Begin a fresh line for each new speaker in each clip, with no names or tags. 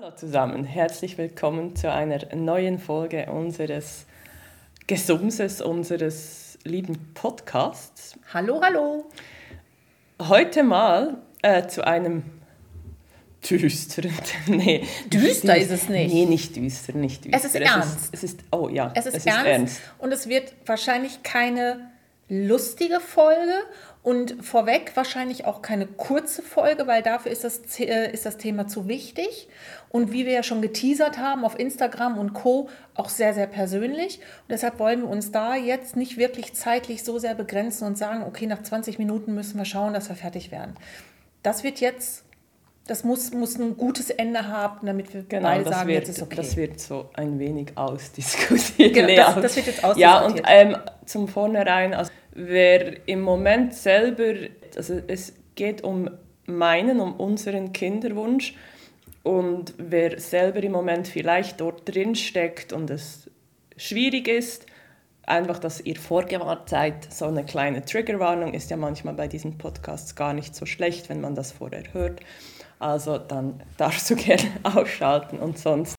Hallo zusammen, herzlich willkommen zu einer neuen Folge unseres Gesumses, unseres lieben Podcasts.
Hallo, hallo.
Heute mal äh, zu einem düsteren.
nee, düster ist es nicht.
Nee, nicht düster, nicht düster.
Es ist ernst.
Es ist, es ist oh ja,
es ist, es ist ernst, ernst. Und es wird wahrscheinlich keine lustige Folge und vorweg wahrscheinlich auch keine kurze Folge, weil dafür ist das, äh, ist das Thema zu wichtig. Und wie wir ja schon geteasert haben auf Instagram und Co. auch sehr, sehr persönlich. Und deshalb wollen wir uns da jetzt nicht wirklich zeitlich so sehr begrenzen und sagen, okay, nach 20 Minuten müssen wir schauen, dass wir fertig werden. Das wird jetzt das muss, muss ein gutes Ende haben, damit wir
genau,
beide
sagen,
wird,
jetzt ist okay. Das wird so ein wenig ausdiskutiert.
Genau, das, das, wird jetzt ausdiskutiert.
Ja, und ähm, zum Vornherein, also wer im Moment selber, also es geht um meinen, um unseren Kinderwunsch und wer selber im Moment vielleicht dort drin steckt und es schwierig ist, einfach, dass ihr vorgewarnt seid. So eine kleine Triggerwarnung ist ja manchmal bei diesen Podcasts gar nicht so schlecht, wenn man das vorher hört. Also dann darfst du gerne ausschalten und sonst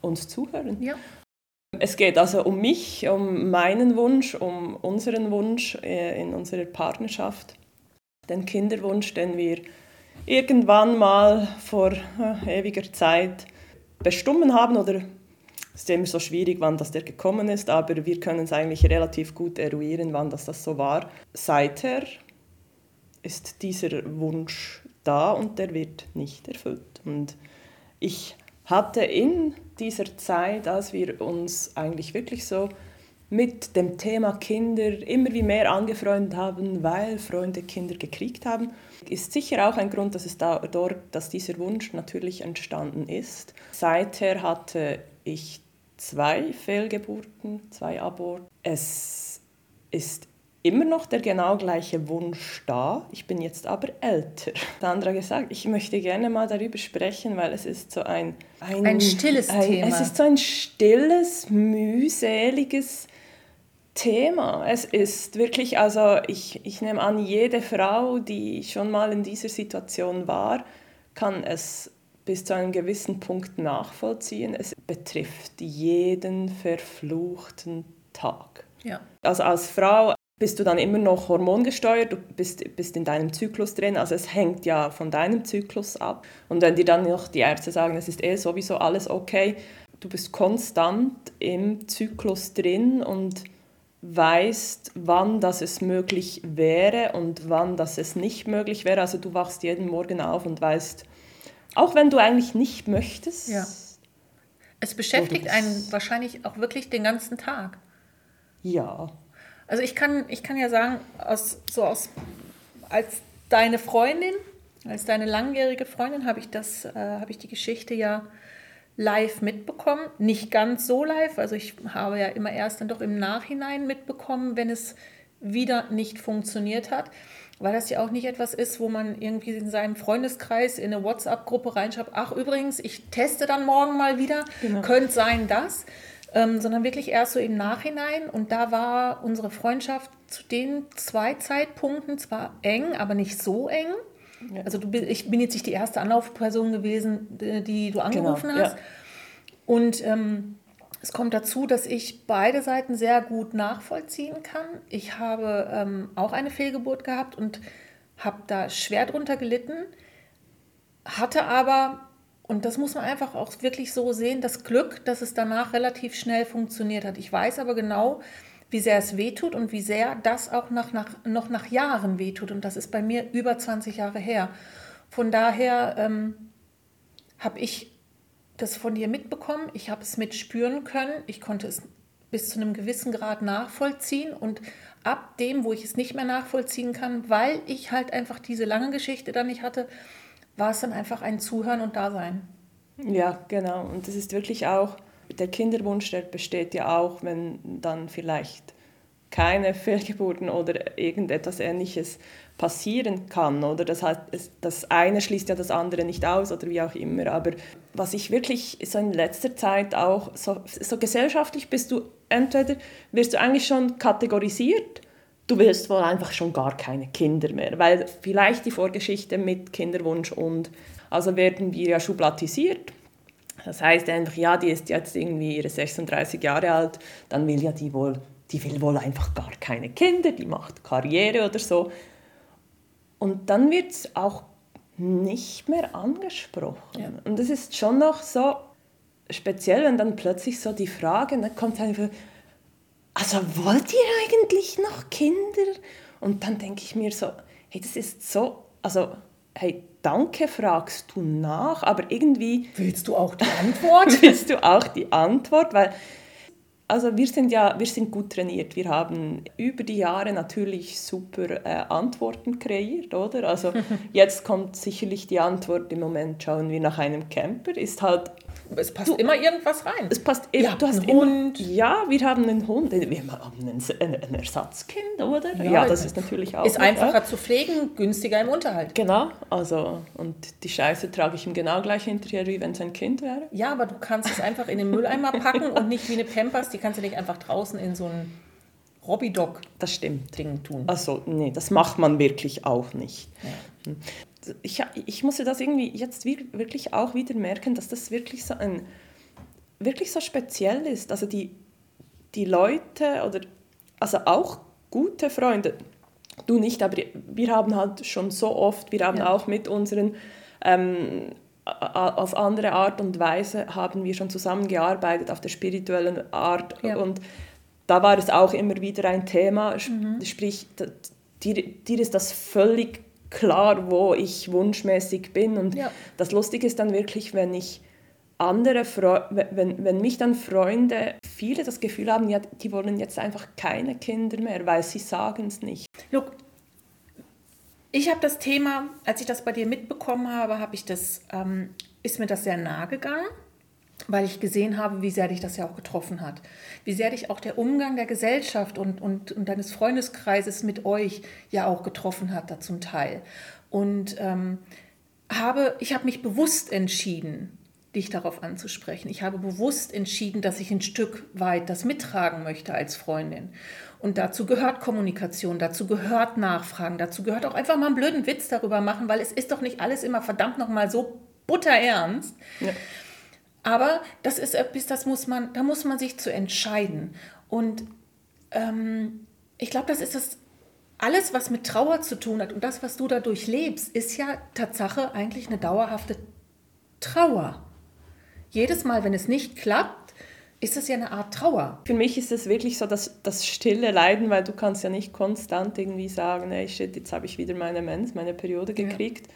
uns zuhören.
Ja.
Es geht also um mich, um meinen Wunsch, um unseren Wunsch äh, in unserer Partnerschaft, den Kinderwunsch, den wir irgendwann mal vor äh, ewiger Zeit bestimmen haben oder es ist immer so schwierig, wann das der gekommen ist, aber wir können es eigentlich relativ gut eruieren, wann das, das so war. Seither ist dieser Wunsch da und der wird nicht erfüllt. Und ich hatte in dieser Zeit, als wir uns eigentlich wirklich so mit dem Thema Kinder immer wie mehr angefreundet haben, weil Freunde Kinder gekriegt haben, ist sicher auch ein Grund, dass, es da, dort, dass dieser Wunsch natürlich entstanden ist. Seither hatte ich zwei Fehlgeburten, zwei Aborte. Es ist immer noch der genau gleiche Wunsch da. Ich bin jetzt aber älter. Sandra gesagt, ich möchte gerne mal darüber sprechen, weil es ist so ein...
Ein, ein stilles
ein,
Thema.
Es ist so ein stilles, mühseliges Thema. Es ist wirklich, also ich, ich nehme an, jede Frau, die schon mal in dieser Situation war, kann es bis zu einem gewissen Punkt nachvollziehen. Es betrifft jeden verfluchten Tag.
Ja.
Also als Frau bist du dann immer noch hormongesteuert, du bist, bist in deinem Zyklus drin, also es hängt ja von deinem Zyklus ab. Und wenn dir dann noch die Ärzte sagen, es ist eh sowieso alles okay, du bist konstant im Zyklus drin und weißt, wann das es möglich wäre und wann das es nicht möglich wäre. Also du wachst jeden Morgen auf und weißt, auch wenn du eigentlich nicht möchtest.
Ja. Es beschäftigt einen wahrscheinlich auch wirklich den ganzen Tag.
Ja.
Also ich kann, ich kann ja sagen, aus, so aus, als deine Freundin, als deine langjährige Freundin habe ich das, äh, habe ich die Geschichte ja live mitbekommen. Nicht ganz so live, also ich habe ja immer erst dann doch im Nachhinein mitbekommen, wenn es wieder nicht funktioniert hat, weil das ja auch nicht etwas ist, wo man irgendwie in seinem Freundeskreis in eine WhatsApp-Gruppe reinschreibt, ach übrigens, ich teste dann morgen mal wieder, genau. könnte sein das, ähm, sondern wirklich erst so im Nachhinein. Und da war unsere Freundschaft zu den zwei Zeitpunkten zwar eng, aber nicht so eng. Ja. Also du, ich bin jetzt nicht die erste Anlaufperson gewesen, die du angerufen genau, hast. Ja. Und ähm, es kommt dazu, dass ich beide Seiten sehr gut nachvollziehen kann. Ich habe ähm, auch eine Fehlgeburt gehabt und habe da schwer drunter gelitten, hatte aber und das muss man einfach auch wirklich so sehen, das Glück, dass es danach relativ schnell funktioniert hat. Ich weiß aber genau, wie sehr es wehtut und wie sehr das auch nach, nach, noch nach Jahren wehtut. Und das ist bei mir über 20 Jahre her. Von daher ähm, habe ich das von dir mitbekommen. Ich habe es mitspüren können. Ich konnte es bis zu einem gewissen Grad nachvollziehen und ab dem, wo ich es nicht mehr nachvollziehen kann, weil ich halt einfach diese lange Geschichte dann nicht hatte, war es dann einfach ein Zuhören und Dasein.
Ja, genau. Und das ist wirklich auch, der Kinderwunsch, der besteht ja auch, wenn dann vielleicht keine Fehlgeburten oder irgendetwas Ähnliches passieren kann. Oder das heißt, das eine schließt ja das andere nicht aus oder wie auch immer. Aber was ich wirklich so in letzter Zeit auch, so, so gesellschaftlich bist du, entweder wirst du eigentlich schon kategorisiert, du willst wohl einfach schon gar keine Kinder mehr, weil vielleicht die Vorgeschichte mit Kinderwunsch und also werden wir ja schublatisiert. Das heißt einfach, ja, die ist jetzt irgendwie ihre 36 Jahre alt, dann will ja die wohl, die will wohl einfach gar keine Kinder, die macht Karriere oder so. Und dann wird es auch nicht mehr angesprochen. Ja. Und das ist schon noch so speziell, wenn dann plötzlich so die Frage, dann kommt einfach, also wollt ihr eigentlich noch Kinder? Und dann denke ich mir so, hey, das ist so, also, hey, danke fragst du nach, aber irgendwie...
Willst du auch die Antwort?
willst du auch die Antwort? Weil also wir sind ja wir sind gut trainiert. Wir haben über die Jahre natürlich super äh, Antworten kreiert, oder? Also jetzt kommt sicherlich die Antwort. Im Moment schauen wir nach einem Camper. Ist halt
es passt du, immer irgendwas rein.
Es passt immer. Du hast einen Hund. ja, wir haben einen Hund. Wir haben ein Ersatzkind, oder? Ja, ja, das ist natürlich auch.
Ist einfacher ja. zu pflegen, günstiger im Unterhalt.
Genau. Also, und die Scheiße trage ich ihm genau gleich hinterher, wie wenn es ein Kind wäre.
Ja, aber du kannst es einfach in den Mülleimer packen und nicht wie eine Pampers, die kannst du nicht einfach draußen in so ein Robbydog
das stimmt.
Ding tun.
Also, nee, das macht man wirklich auch nicht. Ja. Ich, ich musste das irgendwie jetzt wirklich auch wieder merken, dass das wirklich so ein wirklich so speziell ist. Also die, die Leute oder also auch gute Freunde, du nicht, aber wir haben halt schon so oft, wir haben ja. auch mit unseren ähm, auf andere Art und Weise haben wir schon zusammengearbeitet auf der spirituellen Art ja. und da war es auch immer wieder ein Thema, mhm. sprich dir, dir ist das völlig klar, wo ich wunschmäßig bin. Und ja. das Lustige ist dann wirklich, wenn ich andere, Fre wenn, wenn mich dann Freunde, viele das Gefühl haben, ja, die wollen jetzt einfach keine Kinder mehr, weil sie sagen es nicht.
Look, ich habe das Thema, als ich das bei dir mitbekommen habe, habe ich das, ähm, ist mir das sehr nahe gegangen weil ich gesehen habe, wie sehr dich das ja auch getroffen hat. Wie sehr dich auch der Umgang der Gesellschaft und, und, und deines Freundeskreises mit euch ja auch getroffen hat, da zum Teil. Und ähm, habe, ich habe mich bewusst entschieden, dich darauf anzusprechen. Ich habe bewusst entschieden, dass ich ein Stück weit das mittragen möchte als Freundin. Und dazu gehört Kommunikation, dazu gehört Nachfragen, dazu gehört auch einfach mal einen blöden Witz darüber machen, weil es ist doch nicht alles immer verdammt nochmal so butterernst. Ja. Aber das ist etwas, das muss man, da muss man sich zu entscheiden. Und ähm, ich glaube, das ist das alles, was mit Trauer zu tun hat und das, was du dadurch lebst, ist ja Tatsache eigentlich eine dauerhafte Trauer. Jedes Mal, wenn es nicht klappt, ist es ja eine Art Trauer.
Für mich ist es wirklich so das, das stille Leiden, weil du kannst ja nicht konstant irgendwie sagen, hey shit, jetzt habe ich wieder meine Mens, meine Periode gekriegt. Ja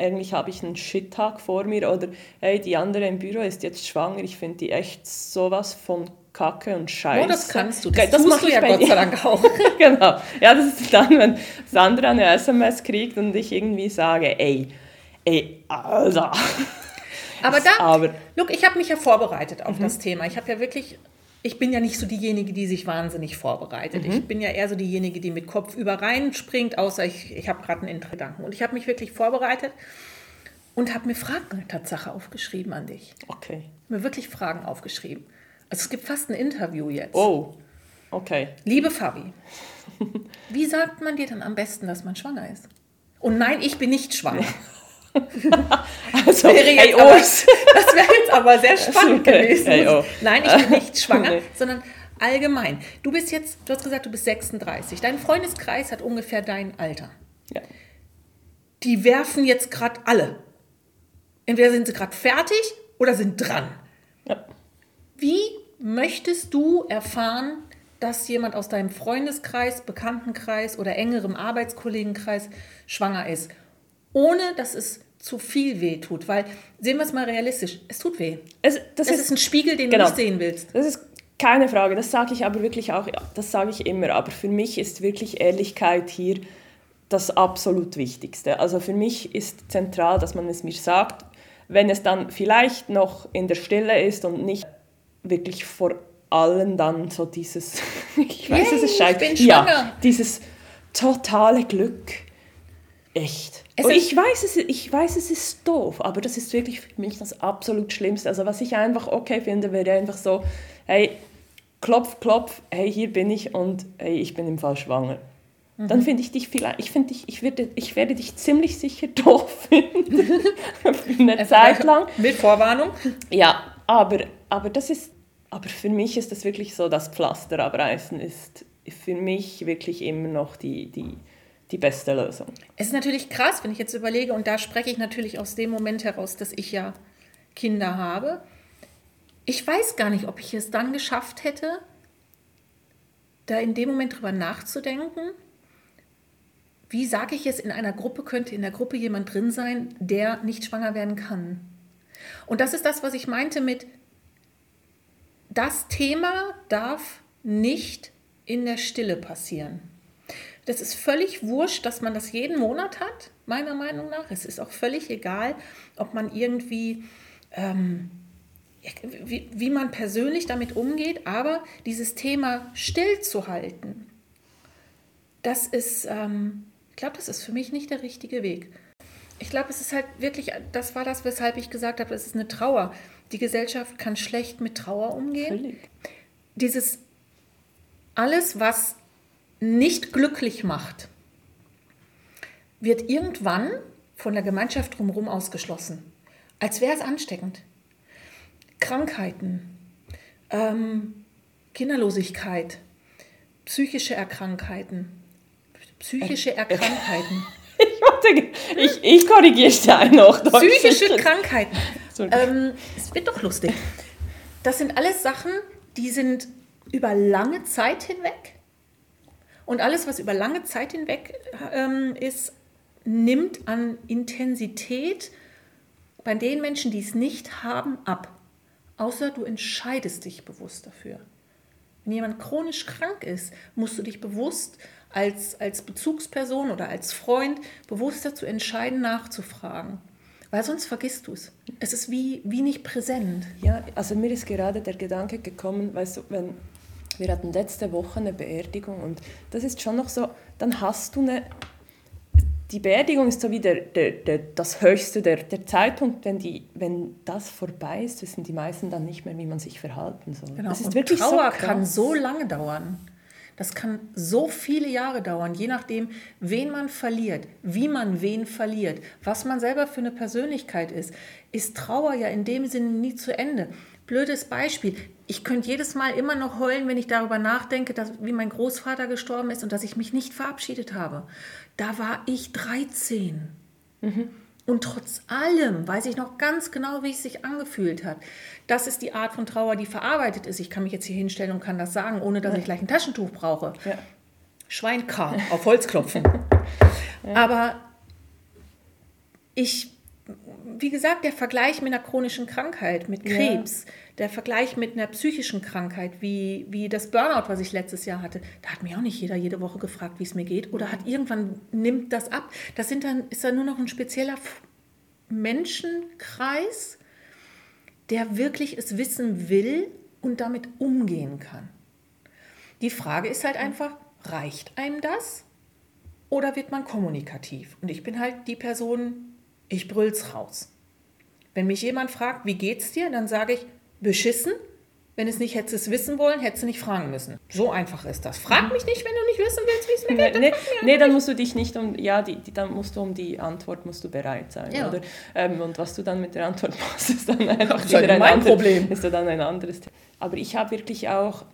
eigentlich habe ich einen Shit-Tag vor mir oder hey, die andere im Büro ist jetzt schwanger, ich finde die echt sowas von Kacke und Scheiße. Oh,
das kannst du. Das, das tust du ja Gott sei Dank auch.
genau. Ja, das ist dann, wenn Sandra eine SMS kriegt und ich irgendwie sage, ey, ey, Alter.
Aber da, aber, look, ich habe mich ja vorbereitet auf mhm. das Thema. Ich habe ja wirklich ich bin ja nicht so diejenige, die sich wahnsinnig vorbereitet. Mhm. Ich bin ja eher so diejenige, die mit Kopf über reinspringt, außer ich, ich habe gerade einen Introgedanken. Und ich habe mich wirklich vorbereitet und habe mir Fragen Tatsache aufgeschrieben an dich.
Okay.
Mir wirklich Fragen aufgeschrieben. Also es gibt fast ein Interview jetzt.
Oh, okay.
Liebe Fabi, wie sagt man dir dann am besten, dass man schwanger ist? Und nein, ich bin nicht schwanger. also, wäre hey, aber, das wäre jetzt aber sehr spannend gewesen. Hey, oh. Nein, ich bin nicht schwanger, nee. sondern allgemein. Du bist jetzt, du hast gesagt, du bist 36. Dein Freundeskreis hat ungefähr dein Alter. Ja. Die werfen jetzt gerade alle. Entweder sind sie gerade fertig oder sind dran. Ja. Wie möchtest du erfahren, dass jemand aus deinem Freundeskreis, Bekanntenkreis oder engerem Arbeitskollegenkreis schwanger ist? ohne dass es zu viel weh tut. Weil, sehen wir es mal realistisch, es tut weh. Es, das es ist, ist, ein Spiegel, den genau. du nicht sehen willst.
Das ist keine Frage, das sage ich aber wirklich auch, das sage ich immer, aber für mich ist wirklich Ehrlichkeit hier das absolut Wichtigste. Also für mich ist zentral, dass man es mir sagt, wenn es dann vielleicht noch in der Stille ist und nicht wirklich vor allen dann so dieses, ich weiß,
Yay,
es ist scheiße,
ich bin
ja, dieses totale Glück. Echt.
Ist-
ich weiß, es, ich weiß, es ist doof, aber das ist wirklich für mich das absolut Schlimmste. Also was ich einfach okay finde, wäre einfach so, hey, klopf, klopf, hey, hier bin ich und hey, ich bin im Fall schwanger. Dann finde ich dich vielleicht, ich finde dich, ich werde, ich werde dich ziemlich sicher doof finden. Eine Zeit lang.
Mit Vorwarnung.
Ja, aber, aber das ist, aber für mich ist das wirklich so, das Pflaster abreißen ist für mich wirklich immer noch die, die, die beste Lösung.
Es ist natürlich krass, wenn ich jetzt überlege, und da spreche ich natürlich aus dem Moment heraus, dass ich ja Kinder habe. Ich weiß gar nicht, ob ich es dann geschafft hätte, da in dem Moment drüber nachzudenken. Wie sage ich es, in einer Gruppe könnte in der Gruppe jemand drin sein, der nicht schwanger werden kann. Und das ist das, was ich meinte mit, das Thema darf nicht in der Stille passieren. Das ist völlig wurscht, dass man das jeden Monat hat, meiner Meinung nach. Es ist auch völlig egal, ob man irgendwie, ähm, wie, wie man persönlich damit umgeht, aber dieses Thema stillzuhalten, das ist, ähm, ich glaube, das ist für mich nicht der richtige Weg. Ich glaube, es ist halt wirklich, das war das, weshalb ich gesagt habe, es ist eine Trauer. Die Gesellschaft kann schlecht mit Trauer umgehen
Völlig.
dieses alles, was nicht glücklich macht, wird irgendwann von der Gemeinschaft drumherum ausgeschlossen. Als wäre es ansteckend. Krankheiten, ähm, Kinderlosigkeit, psychische Erkrankheiten, psychische Erkrankheiten,
Ich, warte, ich, ich korrigiere dich ein noch.
psychische Krankheiten. Ähm, es wird doch lustig. Das sind alles Sachen, die sind über lange Zeit hinweg. Und alles, was über lange Zeit hinweg ähm, ist, nimmt an Intensität bei den Menschen, die es nicht haben, ab. Außer du entscheidest dich bewusst dafür. Wenn jemand chronisch krank ist, musst du dich bewusst als, als Bezugsperson oder als Freund bewusst dazu entscheiden, nachzufragen. Weil sonst vergisst du es. Es ist wie, wie nicht präsent.
Ja, also mir ist gerade der Gedanke gekommen, weißt du, wenn wir hatten letzte Woche eine Beerdigung und das ist schon noch so, dann hast du eine, die Beerdigung ist so wie der, der, der, das Höchste, der, der Zeitpunkt, wenn, die, wenn das vorbei ist, wissen die meisten dann nicht mehr, wie man sich verhalten soll.
Genau.
Das ist
Und
wirklich
Trauer
so
kann so lange dauern. Das kann so viele Jahre dauern, je nachdem, wen man verliert, wie man wen verliert, was man selber für eine Persönlichkeit ist. Ist Trauer ja in dem Sinne nie zu Ende. Blödes Beispiel. Ich könnte jedes Mal immer noch heulen, wenn ich darüber nachdenke, dass, wie mein Großvater gestorben ist und dass ich mich nicht verabschiedet habe. Da war ich 13. Und trotz allem weiß ich noch ganz genau, wie es sich angefühlt hat. Das ist die Art von Trauer, die verarbeitet ist. Ich kann mich jetzt hier hinstellen und kann das sagen, ohne dass ich gleich ein Taschentuch brauche.
Ja.
Schwein K. auf Holz klopfen. Aber ich, wie gesagt, der Vergleich mit einer chronischen Krankheit, mit
Ja.
Krebs, der Vergleich mit einer psychischen Krankheit, wie, wie das Burnout, was ich letztes Jahr hatte, da hat mich auch nicht jeder jede Woche gefragt, wie es mir geht. Oder hat irgendwann nimmt das ab. Das sind dann, ist dann nur noch ein spezieller Menschenkreis, der wirklich es wissen will und damit umgehen kann. Die Frage ist halt einfach, reicht einem das oder wird man kommunikativ? Und ich bin halt die Person, ich brüll's raus. Wenn mich jemand fragt, wie geht's dir, dann sage ich, beschissen. Wenn es nicht hättest es wissen wollen, hättest du nicht fragen müssen. So einfach ist das. Frag mich nicht, wenn du nicht wissen willst, wie es mir geht. dann
nee, nee, dann musst du dich nicht um, ja, die, die, dann musst du um die Antwort musst du bereit sein,
Ja.
oder? Ähm, und was du dann mit der Antwort machst, ist dann einfach
ist halt
wieder ein
mein
anderes-
Problem.
Ist dann ein anderes Thema. Aber ich habe wirklich auch,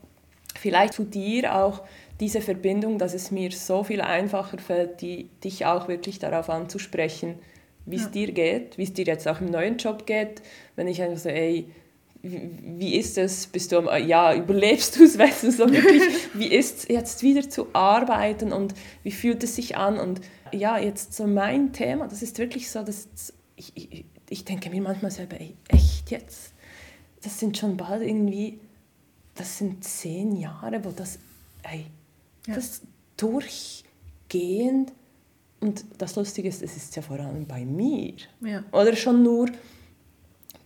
vielleicht zu dir auch diese Verbindung, dass es mir so viel einfacher fällt, die, dich auch wirklich darauf anzusprechen, wie es dir geht, wie es dir jetzt auch im neuen Job geht, wenn ich einfach so, ey, wie wie ist es, bist du, am- ja, überlebst du es, weißt du, so wirklich, wie ist es jetzt wieder zu arbeiten und wie fühlt es sich an? Und ja, jetzt so mein Thema, das ist wirklich so, dass ich, ich, ich denke mir manchmal selber, ey, echt jetzt, das sind schon bald irgendwie das sind zehn Jahre, wo das, ey,
Ja.
das durchgehend, und das Lustige ist, es ist ja vor allem bei mir,
Ja.
oder schon nur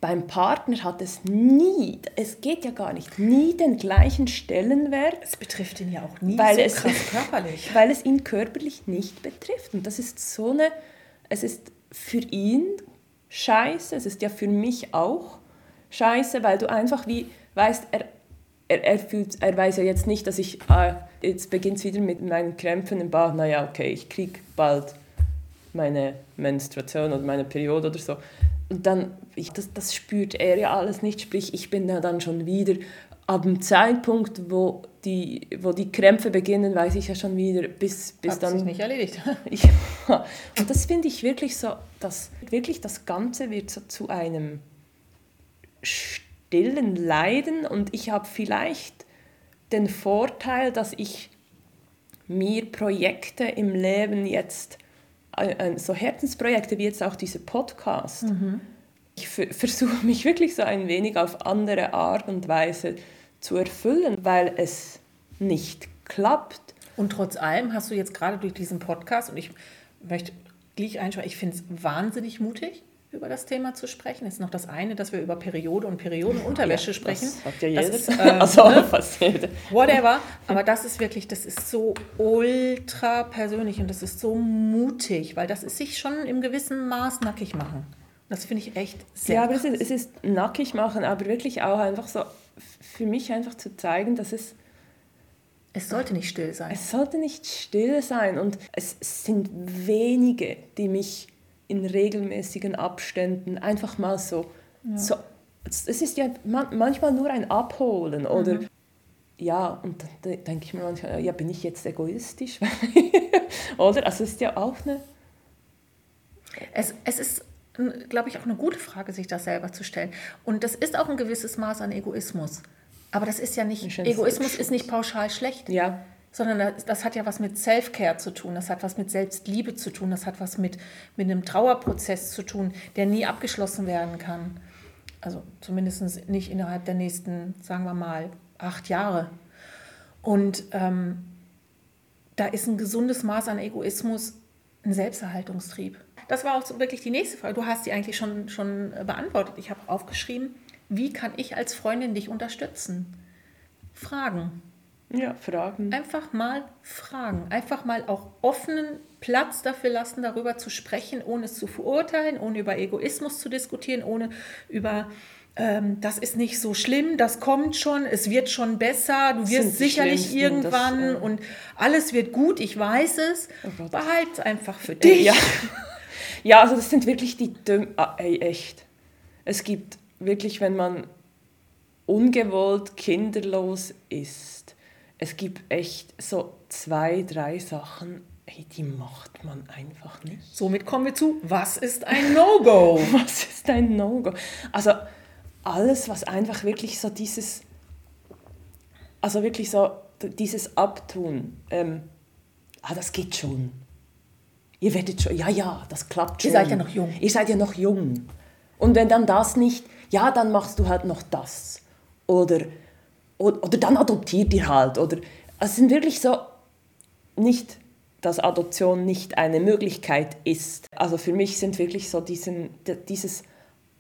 beim Partner hat es nie, es geht ja gar nicht, nie den gleichen Stellenwert,
Es betrifft ihn ja auch nie
Weil
so
es-
körperlich.
weil es ihn körperlich nicht betrifft. Und das ist so eine, es ist für ihn scheiße, es ist ja für mich auch scheiße, weil du einfach wie weißt, er, er, er, fühlt, er weiß ja jetzt nicht, dass ich, ah, jetzt beginnt es wieder mit meinen Krämpfen im Bauch, naja, okay, ich kriege bald meine Menstruation oder meine Periode oder so. Und dann, ich, das, das spürt er ja alles nicht, sprich, ich bin ja dann schon wieder, ab dem Zeitpunkt, wo die, wo die Krämpfe beginnen, weiß ich ja schon wieder, bis, bis
Hat
dann
sich nicht erledigt.
ja, und das finde ich wirklich so, dass wirklich das Ganze wird so zu einem stillen Leiden und ich habe vielleicht den Vorteil, dass ich mir Projekte im Leben jetzt, äh, äh, so Herzensprojekte wie jetzt auch dieser Podcast, ich ver- versuche mich wirklich so ein wenig auf andere Art und Weise zu erfüllen, weil es nicht klappt.
Und trotz allem hast du jetzt gerade durch diesen Podcast, und ich möchte gleich einschauen, ich finde es wahnsinnig mutig, über das Thema zu sprechen. Es ist noch das eine, dass wir über Periode und Periodenunterwäsche sprechen.
Das hat ja jeder.
ist, ähm,
also
ne?
fast.
Whatever. Aber das ist wirklich, das ist so ultra persönlich und das ist so mutig, weil das ist sich schon im gewissen Maß nackig machen. Das finde ich echt sehr
Ja, aber es ist, es ist nackig machen, aber wirklich auch einfach so für mich einfach zu zeigen, dass es,
es sollte nicht still sein.
es sollte nicht still sein und es sind wenige, die mich in regelmäßigen Abständen einfach mal so, so es ist ja man, manchmal nur ein Abholen oder ja, und dann de- denke ich mir manchmal, ja, bin ich jetzt egoistisch? oder? Also es ist ja auch eine
Es, es ist, glaube ich, auch eine gute Frage, sich das selber zu stellen. Und das ist auch ein gewisses Maß an Egoismus. Aber das ist ja nicht, Egoismus ist nicht pauschal schlecht,
ja,
sondern das, das hat ja was mit Self-Care zu tun, das hat was mit Selbstliebe zu tun, das hat was mit, mit einem Trauerprozess zu tun, der nie abgeschlossen werden kann. Also zumindest nicht innerhalb der nächsten, sagen wir mal, acht Jahre. Und ähm, da ist ein gesundes Maß an Egoismus ein Selbsterhaltungstrieb. Das war auch so wirklich die nächste Frage. Du hast sie eigentlich schon, schon beantwortet. Ich habe aufgeschrieben, wie kann ich als Freundin dich unterstützen? Fragen.
Ja, Fragen.
Einfach mal fragen. Einfach mal auch offenen Platz dafür lassen, darüber zu sprechen, ohne es zu verurteilen, ohne über Egoismus zu diskutieren, ohne über ähm, das ist nicht so schlimm, das kommt schon, es wird schon besser, du wirst sicherlich irgendwann
das, äh,
und alles wird gut, ich weiß es.
Oh.
Behalt es einfach für dich.
Ja. ja, also das sind wirklich die dümm. Ah, ey, echt. Es gibt wirklich, wenn man ungewollt kinderlos ist, es gibt echt so zwei, drei Sachen, ey, die macht man einfach nicht.
Somit kommen wir zu, was ist ein No-Go?
Was ist ein No-Go? Also alles, was einfach wirklich so dieses, also wirklich so dieses Abtun, ähm, ah, das geht schon. Ihr werdet schon, ja, ja, das klappt schon.
Ihr seid ja noch jung.
Ihr seid ja noch jung. Und wenn dann das nicht, ja, dann machst du halt noch das. Oder, oder, dann adoptiert ihr halt. Oder, also es sind wirklich so, nicht, dass Adoption nicht eine Möglichkeit ist. Also für mich sind wirklich so diesen, dieses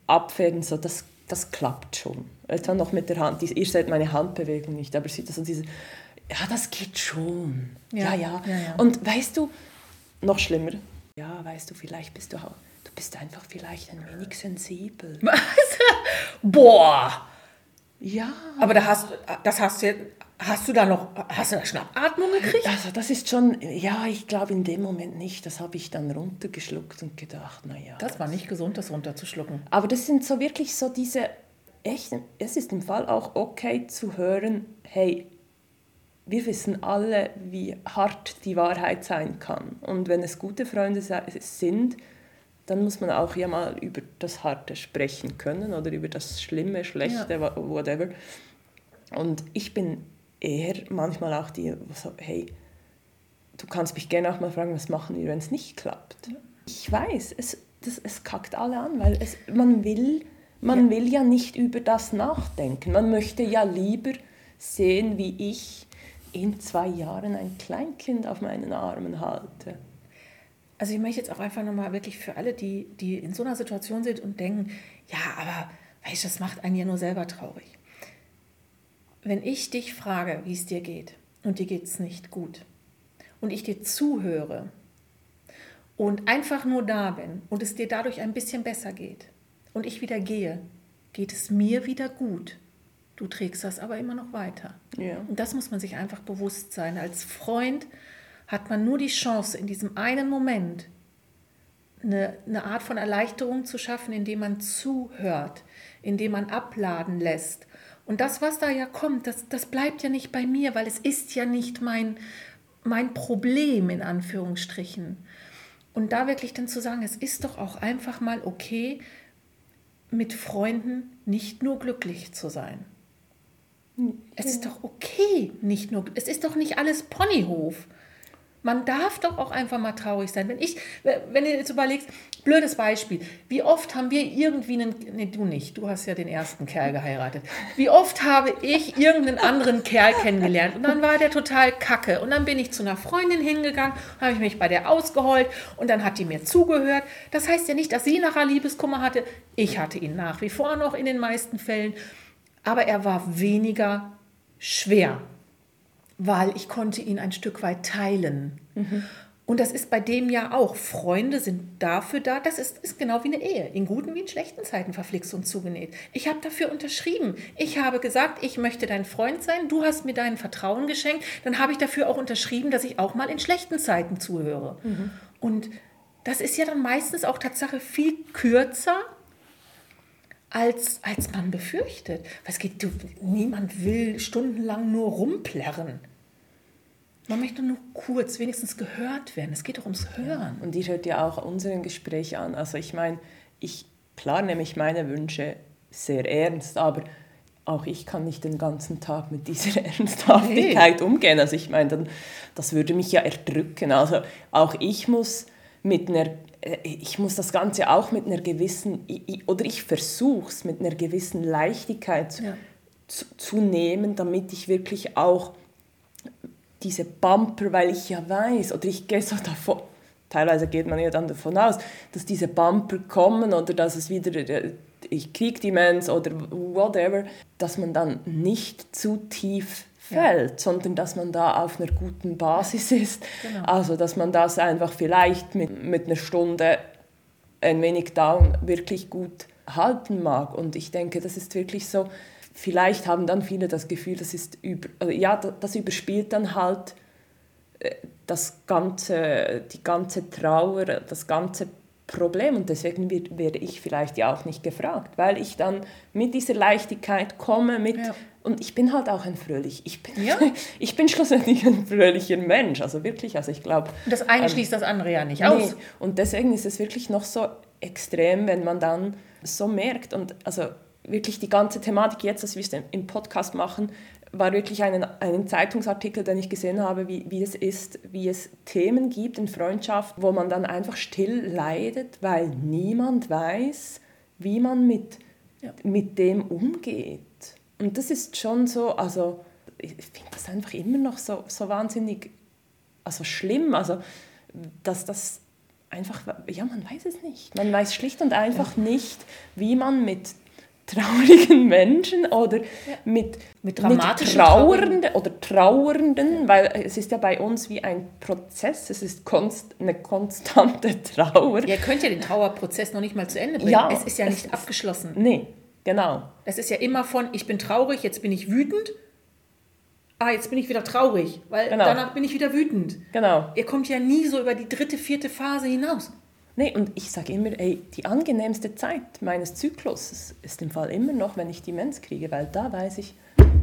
Abwehren, so, das, das klappt schon. Etwa noch mit der Hand. Ihr seht meine Handbewegung nicht, aber sieht also diese, ja, das geht schon. Ja,
Ja,
ja.
ja, ja.
Und weißt du, noch schlimmer, ja, weißt du, vielleicht bist du auch, du bist einfach vielleicht ein wenig sensibel.
Boah!
Ja.
Aber da hast, das hast du, hast du da noch, hast du da Schnappatmung gekriegt?
Also das ist schon, ja, ich glaube in dem Moment nicht. Das habe ich dann runtergeschluckt und gedacht, naja.
Das war nicht gesund, das runterzuschlucken.
Aber das sind so wirklich so diese, echt, es ist im Fall auch okay zu hören, hey, wir wissen alle, wie hart die Wahrheit sein kann. Und wenn es gute Freunde sind, dann muss man auch ja mal über das Harte sprechen können oder über das Schlimme, Schlechte, wa- whatever. Und ich bin eher manchmal auch die, so, hey, du kannst mich gerne auch mal fragen, was machen wir, wenn es nicht klappt. Ich weiß, es, das, es kackt alle an, weil es, man, will, man will ja nicht über das nachdenken. Man möchte ja lieber sehen, wie ich in zwei Jahren ein Kleinkind auf meinen Armen halte.
Also ich möchte jetzt auch einfach nochmal wirklich für alle, die, die in so einer Situation sind und denken, ja, aber weißt du, das macht einen ja nur selber traurig. Wenn ich dich frage, wie es dir geht und dir geht es nicht gut und ich dir zuhöre und einfach nur da bin und es dir dadurch ein bisschen besser geht und ich wieder gehe, geht es mir wieder gut. Du trägst das aber immer noch weiter.
Ja.
Und das muss man sich einfach bewusst sein. Als Freund hat man nur die Chance, in diesem einen Moment eine, eine Art von Erleichterung zu schaffen, indem man zuhört, indem man abladen lässt. Und das, was da ja kommt, das, das bleibt ja nicht bei mir, weil es ist ja nicht mein, mein Problem in Anführungsstrichen. Und da wirklich dann zu sagen, es ist doch auch einfach mal okay, mit Freunden nicht nur glücklich zu sein. Es ist doch okay, nicht nur, es ist doch nicht alles Ponyhof. Man darf doch auch einfach mal traurig sein. Wenn ich, wenn du jetzt überlegst, blödes Beispiel, wie oft haben wir irgendwie einen, nee, du nicht, du hast ja den ersten Kerl geheiratet. Wie oft habe ich irgendeinen anderen Kerl kennengelernt und dann war der total kacke und dann bin ich zu einer Freundin hingegangen, habe ich mich bei der ausgeheult und dann hat die mir zugehört. Das heißt ja nicht, dass sie nachher Liebeskummer hatte. Ich hatte ihn nach wie vor noch in den meisten Fällen, aber er war weniger schwer weil ich konnte ihn ein Stück weit teilen. Mhm. Und das ist bei dem ja auch. Freunde sind dafür da. Das ist, ist genau wie eine Ehe. In guten wie in schlechten Zeiten verflixt und zugenäht. Ich habe dafür unterschrieben. Ich habe gesagt, ich möchte dein Freund sein. Du hast mir dein Vertrauen geschenkt. Dann habe ich dafür auch unterschrieben, dass ich auch mal in schlechten Zeiten zuhöre. Mhm. Und das ist ja dann meistens auch Tatsache viel kürzer, als, als man befürchtet. Was geht, du, niemand will stundenlang nur rumplärren. Man möchte nur kurz wenigstens gehört werden. Es geht doch ums Hören.
Und ihr hört ja auch unseren Gespräch an. Also ich meine, ich, klar nehme ich meine Wünsche sehr ernst, aber auch ich kann nicht den ganzen Tag mit dieser Ernsthaftigkeit hey. umgehen. Also ich meine, dann, das würde mich ja erdrücken. Also auch ich muss mit einer äh, ich muss das Ganze auch mit einer gewissen, oder ich versuche es mit einer gewissen Leichtigkeit ja. zu, zu, nehmen, damit ich wirklich auch diese Bumper, weil ich ja weiß, oder ich gehe so davon, teilweise geht man ja dann davon aus, dass diese Bumper kommen oder dass es wieder, äh, ich kriege die Mens oder whatever, dass man dann nicht zu tief fällt, ja. sondern dass man da auf einer guten Basis ist. Genau. Also dass man das einfach vielleicht mit, mit einer Stunde ein wenig down wirklich gut halten mag. Und ich denke, das ist wirklich so, vielleicht haben dann viele das Gefühl, das ist über, also ja, das überspielt dann halt äh, das ganze, die ganze Trauer, das ganze Problem und deswegen werde ich vielleicht ja auch nicht gefragt, weil ich dann mit dieser Leichtigkeit komme, mit ja. und ich bin halt auch ein fröhlich, ich bin, ja. ich bin schlussendlich ein fröhlicher Mensch, also wirklich, also ich glaube...
Das eine ähm, schließt das andere ja nicht nee. aus.
Und deswegen ist es wirklich noch so extrem, wenn man dann so merkt und also wirklich die ganze Thematik jetzt, dass wir es im Podcast machen, war wirklich einen, einen Zeitungsartikel, den ich gesehen habe, wie, wie es ist, wie es Themen gibt in Freundschaft, wo man dann einfach still leidet, weil niemand weiß, wie man mit, ja. mit dem umgeht. Und das ist schon so, also ich finde das einfach immer noch so, so wahnsinnig also schlimm, also dass das einfach, ja, man weiß es nicht. Man weiß schlicht und einfach ja. nicht, wie man mit traurigen Menschen oder ja. mit, mit, mit Trauernden oder Trauernden, weil es ist ja bei uns wie ein Prozess, es ist konst, eine konstante Trauer.
Ihr könnt ja den Trauerprozess noch nicht mal zu Ende bringen. Ja, es ist ja nicht abgeschlossen.
Nee, genau.
Es ist ja immer von, ich bin traurig, jetzt bin ich wütend. Ah, jetzt bin ich wieder traurig, weil genau. danach bin ich wieder wütend.
Genau.
Ihr kommt ja nie so über die dritte, vierte Phase hinaus.
Nee, und ich sage immer, ey, die angenehmste Zeit meines Zyklus ist im Fall immer noch, wenn ich die Mens kriege, weil da weiß ich,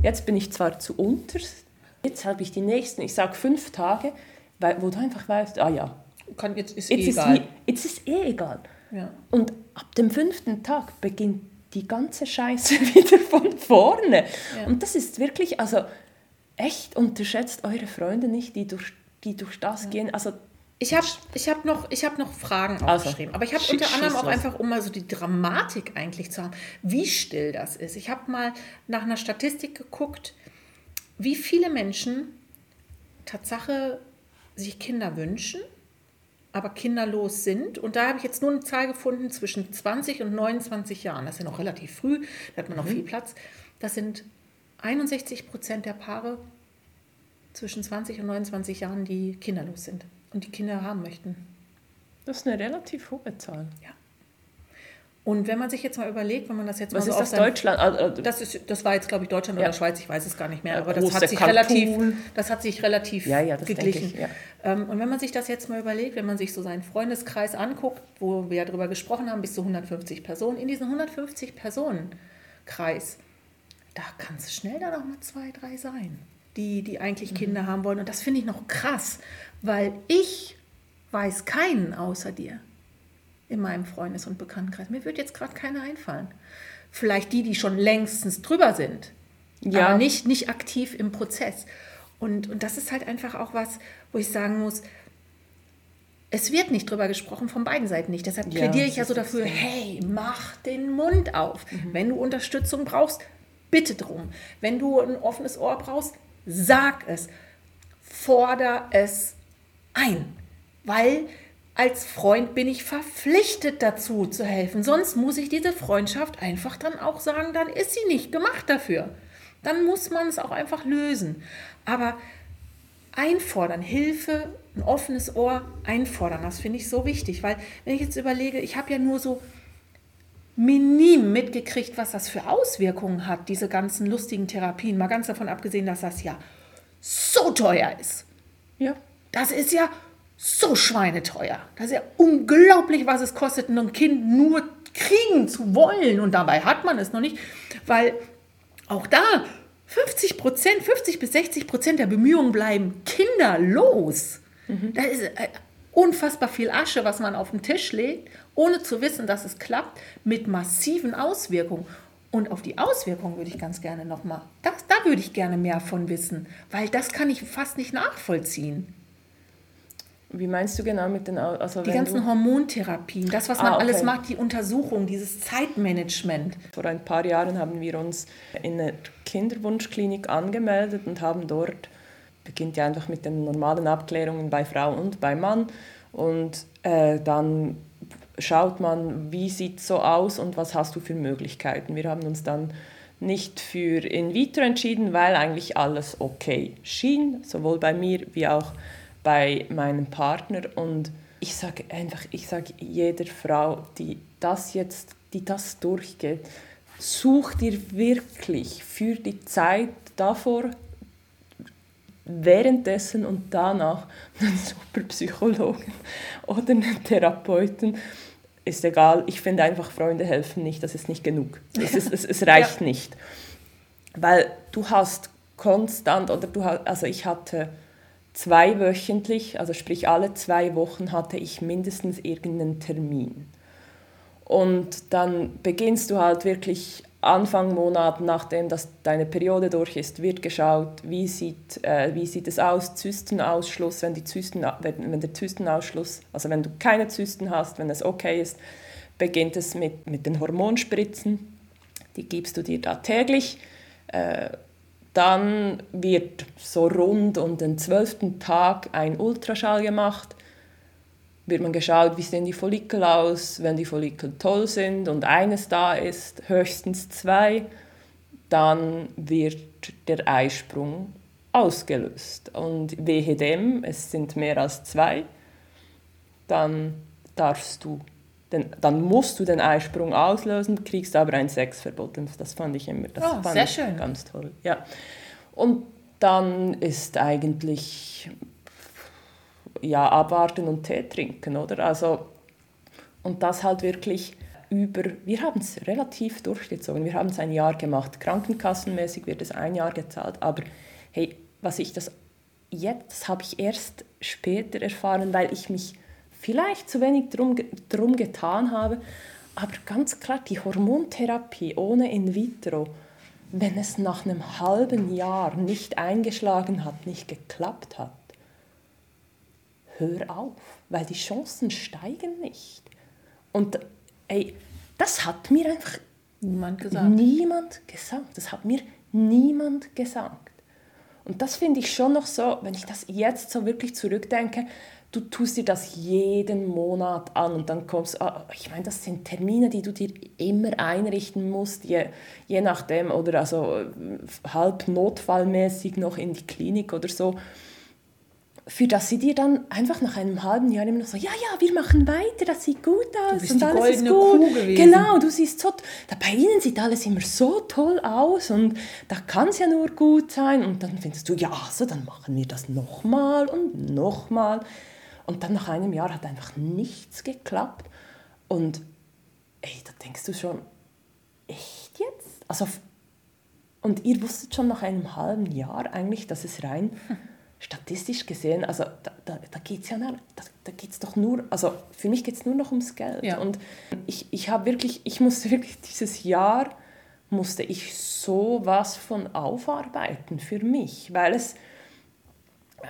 jetzt bin ich zwar zu unterst, jetzt habe ich die nächsten, ich sage fünf Tage, weil, wo du einfach weißt, ah ja,
Kann, jetzt ist jetzt eh egal. Ist,
jetzt ist eh egal. Ja. Und ab dem fünften Tag beginnt die ganze Scheiße wieder von vorne. Ja. Und das ist wirklich, also echt unterschätzt eure Freunde nicht, die durch, die durch das ja. gehen. Also
ich habe ich hab noch, hab noch Fragen also, aufgeschrieben, aber ich habe unter anderem auch einfach, um mal so die Dramatik eigentlich zu haben, wie still das ist. Ich habe mal nach einer Statistik geguckt, wie viele Menschen Tatsache sich Kinder wünschen, aber kinderlos sind. Und da habe ich jetzt nur eine Zahl gefunden zwischen 20 und 29 Jahren. Das ist ja noch relativ früh, da hat man noch mhm. viel Platz. Das sind 61 Prozent der Paare zwischen 20 und 29 Jahren, die kinderlos sind und die Kinder haben möchten.
Das ist eine relativ hohe Zahl.
Ja. Und wenn man sich jetzt mal überlegt, wenn man das jetzt
Was
mal
so ist das Deutschland?
Also, das, ist, das war jetzt, glaube ich, Deutschland ja. oder Schweiz, ich weiß es gar nicht mehr, aber das hat, sich relativ, das hat sich relativ
ja, ja,
geglichen. Ich, ähm, und wenn man sich das jetzt mal überlegt, wenn man sich so seinen Freundeskreis anguckt, wo wir ja darüber gesprochen haben, bis zu 150 Personen, in diesem 150 Personen Kreis, da kann es schnell da noch mal zwei, drei sein, die, die eigentlich mhm. Kinder haben wollen. Und das finde ich noch krass, weil ich weiß keinen außer dir in meinem Freundes- und Bekanntenkreis. Mir wird jetzt gerade keiner einfallen. Vielleicht die, die schon längstens drüber sind, ja. aber nicht, nicht aktiv im Prozess. Und, und das ist halt einfach auch was, wo ich sagen muss, es wird nicht drüber gesprochen, von beiden Seiten nicht. Deshalb ja, plädiere ich ja so dafür, hey, mach den Mund auf. Mhm. Wenn du Unterstützung brauchst, bitte drum. Wenn du ein offenes Ohr brauchst, sag es. Forder es ein. Weil als Freund bin ich verpflichtet dazu zu helfen. Sonst muss ich diese Freundschaft einfach dann auch sagen, dann ist sie nicht gemacht dafür. Dann muss man es auch einfach lösen. Aber einfordern, Hilfe, ein offenes Ohr einfordern, das finde ich so wichtig, weil wenn ich jetzt überlege, ich habe ja nur so minim mitgekriegt, was das für Auswirkungen hat, diese ganzen lustigen Therapien, mal ganz davon abgesehen, dass das ja so teuer ist. Ja. Das ist ja so schweineteuer. Das ist ja unglaublich, was es kostet, ein Kind nur kriegen zu wollen. Und dabei hat man es noch nicht, weil auch da 50 Prozent, 50 bis 60 Prozent der Bemühungen bleiben kinderlos. Mhm. Da ist äh, unfassbar viel Asche, was man auf den Tisch legt, ohne zu wissen, dass es klappt, mit massiven Auswirkungen. Und auf die Auswirkungen würde ich ganz gerne nochmal, da würde ich gerne mehr von wissen, weil das kann ich fast nicht nachvollziehen.
Wie meinst du genau mit den also
Die ganzen Hormontherapien, das, was man ah, okay. alles macht, die Untersuchung, dieses Zeitmanagement.
Vor ein paar Jahren haben wir uns in einer Kinderwunschklinik angemeldet und haben dort, beginnt ja einfach mit den normalen Abklärungen bei Frau und bei Mann und äh, dann schaut man, wie sieht so aus und was hast du für Möglichkeiten. Wir haben uns dann nicht für in vitro entschieden, weil eigentlich alles okay schien, sowohl bei mir wie auch bei bei meinem Partner und ich sage einfach, ich sage jeder Frau, die das jetzt, die das durchgeht, such dir wirklich für die Zeit davor, währenddessen und danach einen super Psychologen oder einen Therapeuten. Ist egal, ich finde einfach, Freunde helfen nicht, das ist nicht genug. Es, ist, es, es reicht ja. nicht. Weil du hast konstant, oder du hast, also ich hatte zweiwöchentlich, also sprich alle zwei Wochen hatte ich mindestens irgendeinen Termin. Und dann beginnst du halt wirklich Anfang Monat, nachdem das deine Periode durch ist, wird geschaut, wie sieht, äh, wie sieht es aus, Zystenausschluss, wenn, die Zysten, wenn, wenn der Zystenausschluss, also wenn du keine Zysten hast, wenn es okay ist, beginnt es mit, mit den Hormonspritzen, die gibst du dir da täglich. Äh, dann wird so rund um den zwölften Tag ein Ultraschall gemacht. Wird man geschaut, wie sehen die Follikel aus. Wenn die Follikel toll sind und eines da ist, höchstens zwei, dann wird der Eisprung ausgelöst. Und wehe dem, es sind mehr als zwei, dann darfst du den, dann musst du den Eisprung auslösen, kriegst aber ein Sexverbot. Und das fand ich immer das
oh,
fand ich
schön.
ganz toll. Ja. Und dann ist eigentlich ja, abwarten und Tee trinken, oder? Also, und das halt wirklich über, wir haben es relativ durchgezogen, wir haben es ein Jahr gemacht, krankenkassenmäßig wird es ein Jahr gezahlt, aber hey, was ich das jetzt, habe ich erst später erfahren, weil ich mich vielleicht zu wenig drum, drum getan habe. Aber ganz klar, die Hormontherapie ohne in vitro, wenn es nach einem halben Jahr nicht eingeschlagen hat, nicht geklappt hat, hör auf, weil die Chancen steigen nicht. Und ey, das hat mir einfach
niemand gesagt.
Niemand gesagt. Das hat mir niemand gesagt. Und das finde ich schon noch so, wenn ich das jetzt so wirklich zurückdenke, du tust dir das jeden Monat an und dann kommst, ah, ich meine, das sind Termine, die du dir immer einrichten musst, je, je nachdem, oder also äh, halb notfallmäßig noch in die Klinik oder so für das sie dir dann einfach nach einem halben Jahr immer noch so, ja, ja, wir machen weiter, das sieht gut aus
und alles ist gut. Kuh gewesen.
Genau, du siehst so, da bei ihnen sieht alles immer so toll aus und da kann es ja nur gut sein und dann findest du, ja, also dann machen wir das nochmal und nochmal und dann nach einem Jahr hat einfach nichts geklappt und ey, da denkst du schon, echt jetzt? Also, und ihr wusstet schon nach einem halben Jahr eigentlich, dass es rein... Hm statistisch gesehen, also da, da, da geht es ja da, da geht's doch nur, also für mich geht es nur noch ums Geld. Ja. Und ich, ich habe wirklich, ich musste wirklich dieses Jahr, musste ich so was von aufarbeiten für mich, weil es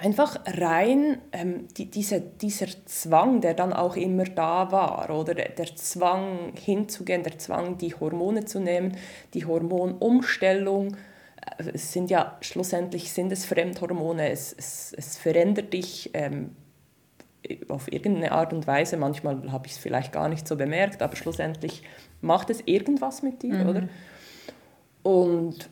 einfach rein ähm, die, diese, dieser Zwang, der dann auch immer da war, oder der Zwang hinzugehen, der Zwang, die Hormone zu nehmen, die Hormonumstellung, es sind ja schlussendlich sind es Fremdhormone, es, es, es verändert dich ähm, auf irgendeine Art und Weise. Manchmal habe ich es vielleicht gar nicht so bemerkt, aber schlussendlich macht es irgendwas mit dir, mhm. oder? Und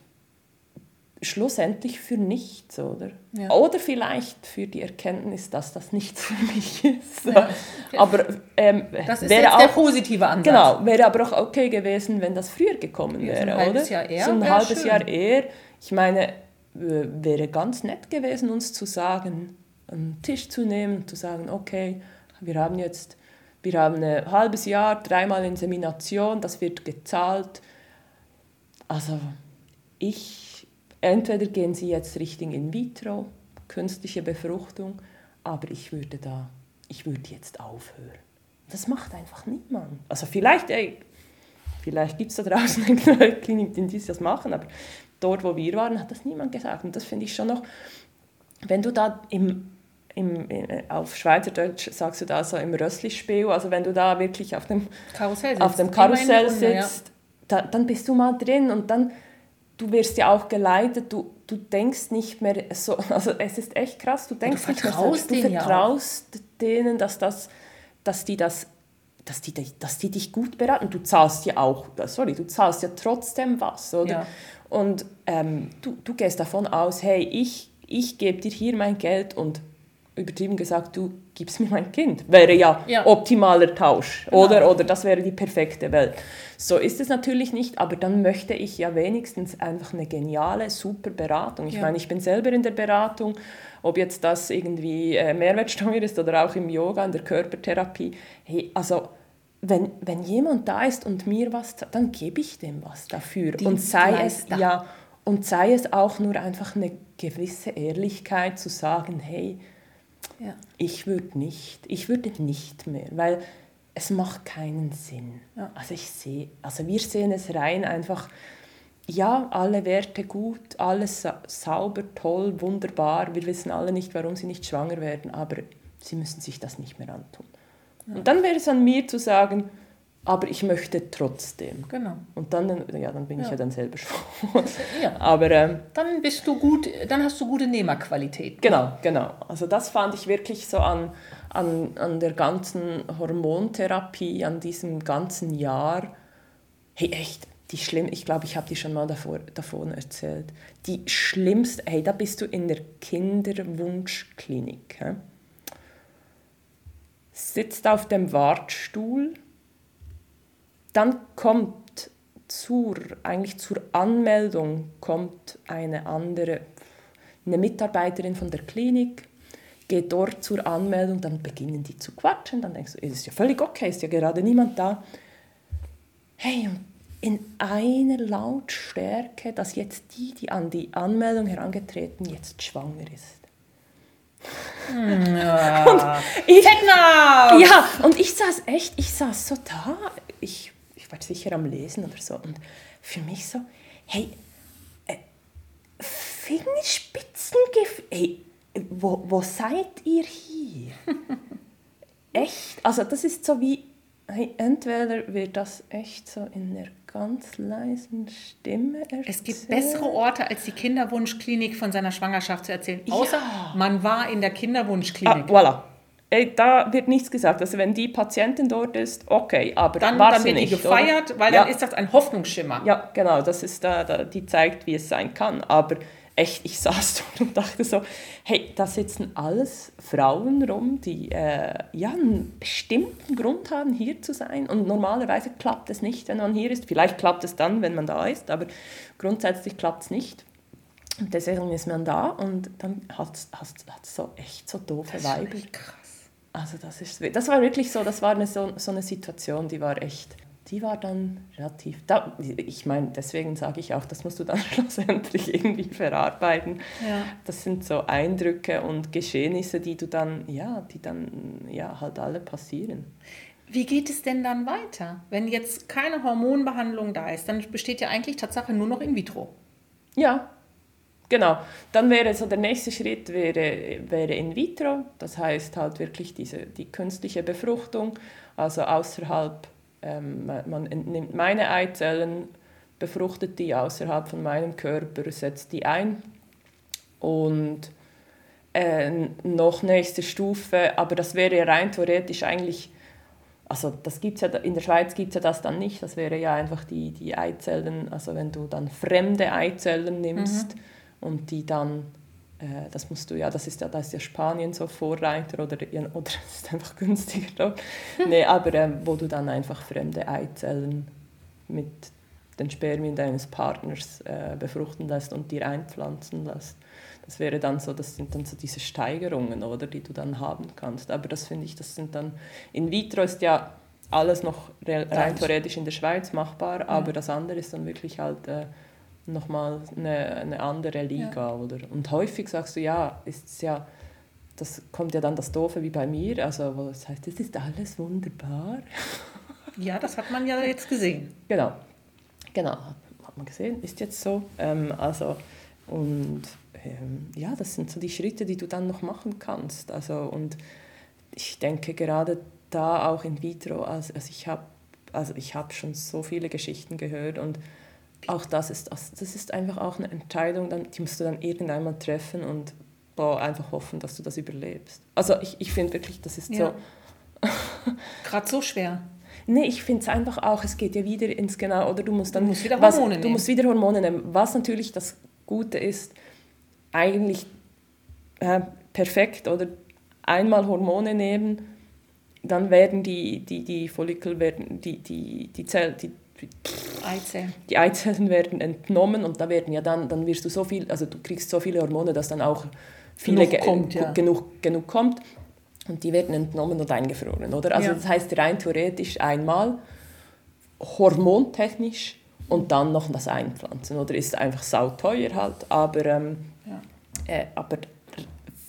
schlussendlich für nichts, oder? Ja. Oder vielleicht für die Erkenntnis, dass das nichts für mich ist. Ja.
Aber ähm, das ist wäre auch, der positive Ansatz.
Genau, wäre aber auch okay gewesen, wenn das früher gekommen wäre, ja, so ein oder?
Jahr eher,
so ein halbes schön. Jahr eher. Ich meine, wäre ganz nett gewesen, uns zu sagen, einen Tisch zu nehmen, zu sagen, okay, wir haben jetzt, wir haben ein halbes Jahr, dreimal Insemination, das wird gezahlt. Also ich, entweder gehen Sie jetzt Richtung in vitro, künstliche Befruchtung, aber ich würde da, ich würde jetzt aufhören. Das macht einfach niemand. Also vielleicht, ey, vielleicht gibt es da draußen eine Klinik, die das machen, aber dort, wo wir waren, hat das niemand gesagt. Und das finde ich schon noch, wenn du da im, im, äh, auf Schweizerdeutsch sagst du da so im Rösslispiel, also wenn du da wirklich auf dem Karussell sitzt, auf dem Karussell sitzt da, dann bist du mal drin und dann, du wirst ja auch geleitet, du, du denkst nicht mehr so, also es ist echt krass, du denkst
du
nicht mehr so,
du
vertraust denen, dass, das, dass die das dass die, dass die dich gut beraten. Du zahlst ja auch, sorry, du zahlst ja trotzdem was, oder? Ja. Und ähm, du, du gehst davon aus, hey, ich, ich gebe dir hier mein Geld und übertrieben gesagt, du gibst mir mein Kind. Wäre ja, ja. optimaler Tausch, genau. oder? Oder das wäre die perfekte Welt. So ist es natürlich nicht, aber dann möchte ich ja wenigstens einfach eine geniale, super Beratung. Ich ja. meine, ich bin selber in der Beratung, ob jetzt das irgendwie äh, Mehrwertsteuer ist oder auch im Yoga, in der Körpertherapie. Hey, also wenn, wenn jemand da ist und mir was, dann gebe ich dem was dafür. und sei, es, ja, und sei es auch nur einfach eine gewisse Ehrlichkeit zu sagen, hey, ja. ich würde nicht, ich würde nicht mehr, weil es macht keinen Sinn. Ja. Also ich sehe, also wir sehen es rein einfach, ja, alle Werte gut, alles sa sauber, toll, wunderbar. Wir wissen alle nicht, warum sie nicht schwanger werden, aber sie müssen sich das nicht mehr antun. Und dann wäre es an mir zu sagen, aber ich möchte trotzdem.
Genau.
Und dann, ja, dann bin ja. ich ja dann selber schon.
ja. Aber ähm, dann bist du gut, dann hast du gute Nehmerqualität.
Genau, genau. Also das fand ich wirklich so an, an, an der ganzen Hormontherapie, an diesem ganzen Jahr. Hey, echt, die schlimm, ich glaube, ich habe dir schon mal davor, davon erzählt. Die schlimmste, hey, da bist du in der Kinderwunschklinik. He? sitzt auf dem Wartstuhl, dann kommt zur, eigentlich zur Anmeldung kommt eine andere, eine Mitarbeiterin von der Klinik, geht dort zur Anmeldung, dann beginnen die zu quatschen, dann denkst du, es ist ja völlig okay, ist ja gerade niemand da. Hey, und in einer Lautstärke, dass jetzt die, die an die Anmeldung herangetreten, jetzt schwanger ist.
Ja. Und ich, ja,
und ich saß echt, ich saß so da, ich, ich war sicher am Lesen oder so, und für mich so, hey, äh, Fingerspitzengefühl, hey, wo, wo seid ihr hier? echt? Also das ist so wie, Hey, entweder wird das echt so in einer ganz leisen Stimme erzählt.
Es gibt bessere Orte, als die Kinderwunschklinik von seiner Schwangerschaft zu erzählen. Außer
Ja.
man war in der
Ah,
Kinderwunschklinik.
voilà. Ey, da wird nichts gesagt. Also wenn die Patientin dort ist, okay, aber
dann,
war
dann
sie
wird die
nicht,
gefeiert,
oder?
weil
ja.
dann ist das ein Hoffnungsschimmer.
Ja, genau, das ist da, da, die zeigt, wie es sein kann. Aber echt, ich saß dort und dachte so, hey, da sitzen alles Frauen rum, die äh, ja einen bestimmten Grund haben, hier zu sein. Und normalerweise klappt es nicht, wenn man hier ist. Vielleicht klappt es dann, wenn man da ist, aber grundsätzlich klappt es nicht. Und deswegen ist man da und dann hat es so echt so doofe Weiber.
krass.
Also das ist, das war wirklich so, das war eine, so, so eine Situation, die war echt, die war dann relativ, da, ich meine, deswegen sage ich auch, das musst du dann schlussendlich irgendwie verarbeiten.
Ja.
Das sind so Eindrücke und Geschehnisse, die du dann, ja, die dann, ja, halt alle passieren.
Wie geht es denn dann weiter? Wenn jetzt keine Hormonbehandlung da ist, dann besteht ja eigentlich Tatsache nur noch in vitro.
Ja, genau. Dann wäre so der nächste Schritt wäre, wäre in vitro, das heißt halt wirklich diese, die künstliche Befruchtung, also außerhalb, ähm, man- entnimmt meine Eizellen, befruchtet die außerhalb von meinem Körper, setzt die ein. Und äh, noch nächste Stufe, aber das wäre rein theoretisch eigentlich, also das gibt's ja, in der Schweiz gibt es ja das dann nicht, das wäre ja einfach die, die Eizellen, also wenn du dann fremde Eizellen nimmst und die dann, äh, das musst du ja, das ist ja, da ist ja Spanien so Vorreiter oder, oder es ist einfach günstiger dort, nee, aber ähm, wo du dann einfach fremde Eizellen mit den Spermien deines Partners äh, befruchten lässt und dir einpflanzen lässt. Das wäre dann so, das sind dann so diese Steigerungen, oder, die du dann haben kannst. Aber das finde ich, das sind dann, in vitro ist ja alles noch re- rein theoretisch in der Schweiz machbar, aber das andere ist dann wirklich halt äh, nochmal eine, eine andere Liga, oder? Und häufig sagst du, ja, ist es ja, das kommt ja dann das Doofe wie bei mir, also wo das heißt, das ist alles wunderbar.
Ja, das hat man ja jetzt gesehen.
Genau, genau, hat hat man gesehen, ist jetzt so. Ähm, also, und ähm, ja, das sind so die Schritte, die du dann noch machen kannst. Also, und ich denke gerade da auch in vitro, also, also ich habe also ich hab schon so viele Geschichten gehört und auch das ist, das ist einfach auch eine Entscheidung, dann, die musst du dann irgendwann mal treffen und boah, einfach hoffen, dass du das überlebst. Also ich, ich finde wirklich, das ist
Ja.
so,
Gerade so schwer.
Nee, ich finde es einfach auch, es geht ja wieder ins Genau, oder du musst dann
Du musst wieder
was,
Hormone
Du
nehmen.
musst wieder Hormone nehmen. Was natürlich das Gute ist, eigentlich äh, perfekt, oder einmal Hormone nehmen, dann werden die, die, die Follikel, werden, die, die, die, Zell, die,
Eizellen.
die Eizellen werden entnommen und da werden ja dann, dann wirst du so viel, also du kriegst so viele Hormone, dass dann auch viele
Genug
ge-
kommt, ja.
genug, genug kommt und die werden entnommen und eingefroren, oder? Also
Ja.
das heißt rein theoretisch einmal hormontechnisch und dann noch das Einpflanzen, oder ist einfach sauteuer halt, aber, ähm,
Ja.
äh, aber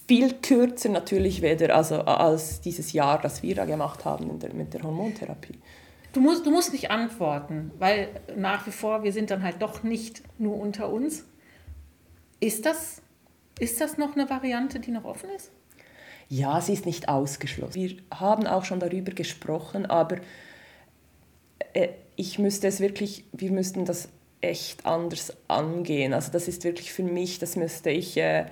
viel kürzer natürlich weder also als dieses Jahr, das wir da gemacht haben in der, mit der Hormontherapie.
Du musst, du musst nicht antworten, weil nach wie vor, wir sind dann halt doch nicht nur unter uns. Ist das, ist das noch eine Variante, die noch offen ist?
Ja, sie ist nicht ausgeschlossen. Wir haben auch schon darüber gesprochen, aber äh, ich müsste es wirklich, wir müssten das echt anders angehen. Also das ist wirklich für mich, das müsste ich, äh,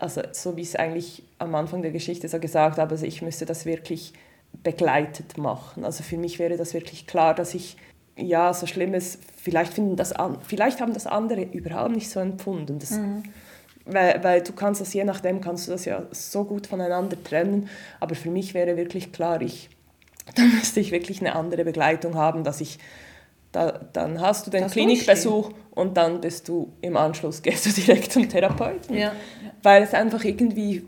also so wie ich es eigentlich am Anfang der Geschichte so gesagt habe, also ich müsste das wirklich begleitet machen. Also für mich wäre das wirklich klar, dass ich ja so schlimm ist. Vielleicht finden das an, vielleicht haben das andere überhaupt nicht so empfunden. Das, weil, weil du kannst das je nachdem kannst du das ja so gut voneinander trennen. Aber für mich wäre wirklich klar, ich da müsste ich wirklich eine andere Begleitung haben, dass ich da, dann hast du den
Das
Klinikbesuch und dann bist du im Anschluss gehst du direkt zum Therapeuten
Ja.
weil es einfach irgendwie,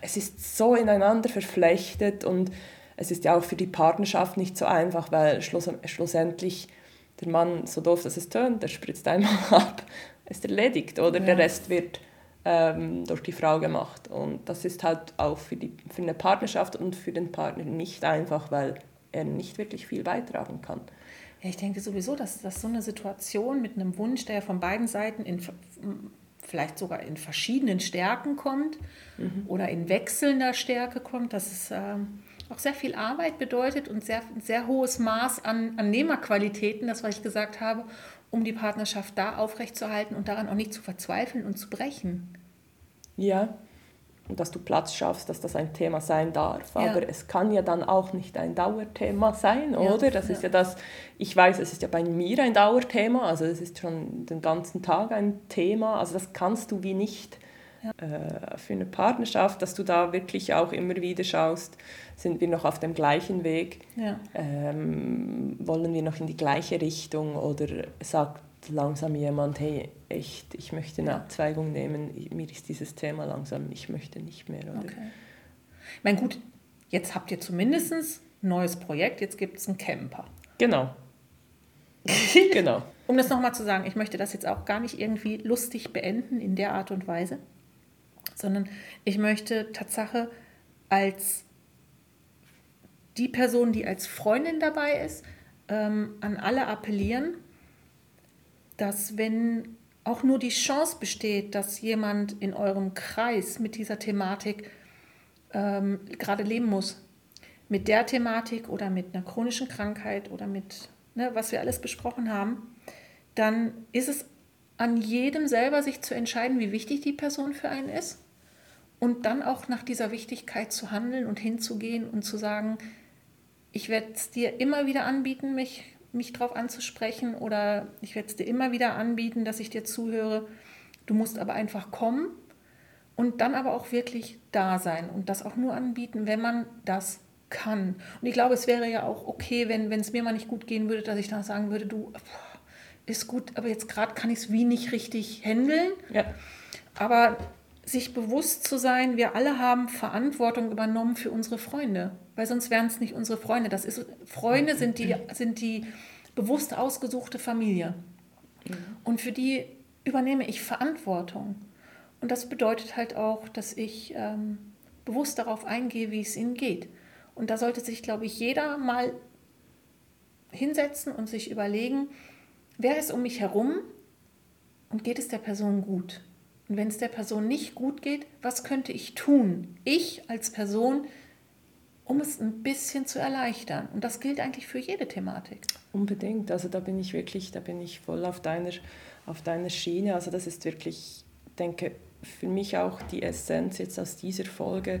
es ist so ineinander verflechtet und es ist ja auch für die Partnerschaft nicht so einfach, weil schluss, schlussendlich der Mann, so doof dass es tönt, der spritzt einmal ab, ist erledigt oder der
Ja.
Rest wird ähm, durch die Frau gemacht und das ist halt auch für, die, für eine Partnerschaft und für den Partner nicht einfach, weil er nicht wirklich viel beitragen kann.
Ja, ich denke sowieso, dass, dass so eine Situation mit einem Wunsch, der von beiden Seiten in, vielleicht sogar in verschiedenen Stärken kommt oder in wechselnder Stärke kommt, dass es ähm, auch sehr viel Arbeit bedeutet und sehr, sehr hohes Maß an, an Nehmerqualitäten, das, was ich gesagt habe, um die Partnerschaft da aufrechtzuerhalten und daran auch nicht zu verzweifeln und zu brechen.
Ja, und dass du Platz schaffst, dass das ein Thema sein darf. Aber ja. es kann ja dann auch nicht ein Dauerthema sein, oder? das ja. ist ja das, ich weiß, es ist ja bei mir ein Dauerthema, also es ist schon den ganzen Tag ein Thema, also das kannst du wie nicht ja. äh, für eine Partnerschaft, dass du da wirklich auch immer wieder schaust, sind wir noch auf dem gleichen Weg, ähm, wollen wir noch in die gleiche Richtung oder sagt langsam jemand, hey, echt, ich möchte eine Abzweigung nehmen, mir ist dieses Thema langsam, ich möchte nicht mehr. Oder? Okay.
Ich meine, gut, jetzt habt ihr zumindest ein neues Projekt, jetzt gibt es einen Camper.
Genau.
genau. Um das nochmal zu sagen, ich möchte das jetzt auch gar nicht irgendwie lustig beenden in der Art und Weise, sondern ich möchte Tatsache als die Person, die als Freundin dabei ist, ähm, an alle appellieren, dass wenn auch nur die Chance besteht, dass jemand in eurem Kreis mit dieser Thematik ähm, gerade leben muss, mit der Thematik oder mit einer chronischen Krankheit oder mit, ne, was wir alles besprochen haben, dann ist es an jedem selber, sich zu entscheiden, wie wichtig die Person für einen ist und dann auch nach dieser Wichtigkeit zu handeln und hinzugehen und zu sagen, ich werde es dir immer wieder anbieten, mich mich darauf anzusprechen oder ich werde es dir immer wieder anbieten, dass ich dir zuhöre. Du musst aber einfach kommen und dann aber auch wirklich da sein und das auch nur anbieten, wenn man das kann. Und ich glaube, es wäre ja auch okay, wenn es mir mal nicht gut gehen würde, dass ich dann sagen würde, du, ist gut, aber jetzt gerade kann ich es wie nicht richtig handeln. Ja. Aber sich bewusst zu sein, wir alle haben Verantwortung übernommen für unsere Freunde, weil sonst wären es nicht unsere Freunde. Das ist, Freunde sind die, sind die bewusst ausgesuchte Familie. Mhm. Und für die übernehme ich Verantwortung. Und das bedeutet halt auch, dass ich ähm, bewusst darauf eingehe, wie es ihnen geht. Und da sollte sich, glaube ich, jeder mal hinsetzen und sich überlegen, wer ist um mich herum und geht es der Person gut? Und wenn es der Person nicht gut geht, was könnte ich tun? Ich als Person, um es ein bisschen zu erleichtern. Und das gilt eigentlich für jede Thematik.
Unbedingt. Also da bin ich wirklich, da bin ich voll auf deiner, auf deiner Schiene. Also das ist wirklich, denke für mich auch die Essenz jetzt aus dieser Folge